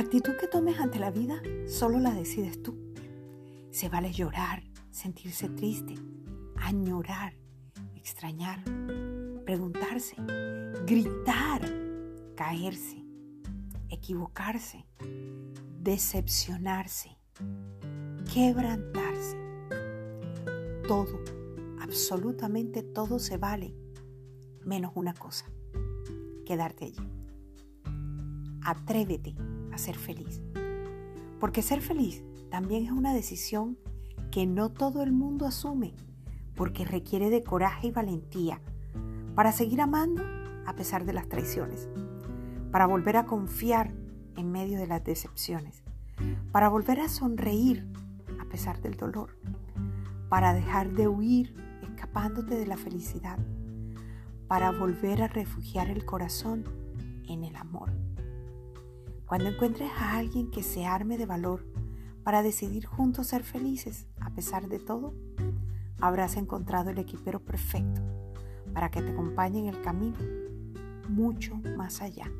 actitud que tomes ante la vida solo la decides tú. Se vale llorar, sentirse triste, añorar, extrañar, preguntarse, gritar, caerse, equivocarse, decepcionarse, quebrantarse. Todo, absolutamente todo se vale, menos una cosa, quedarte allí. Atrévete a ser feliz, porque ser feliz también es una decisión que no todo el mundo asume, porque requiere de coraje y valentía para seguir amando a pesar de las traiciones, para volver a confiar en medio de las decepciones, para volver a sonreír a pesar del dolor, para dejar de huir escapándote de la felicidad, para volver a refugiar el corazón en el amor. Cuando encuentres a alguien que se arme de valor para decidir juntos ser felices a pesar de todo, habrás encontrado el equipero perfecto para que te acompañe en el camino mucho más allá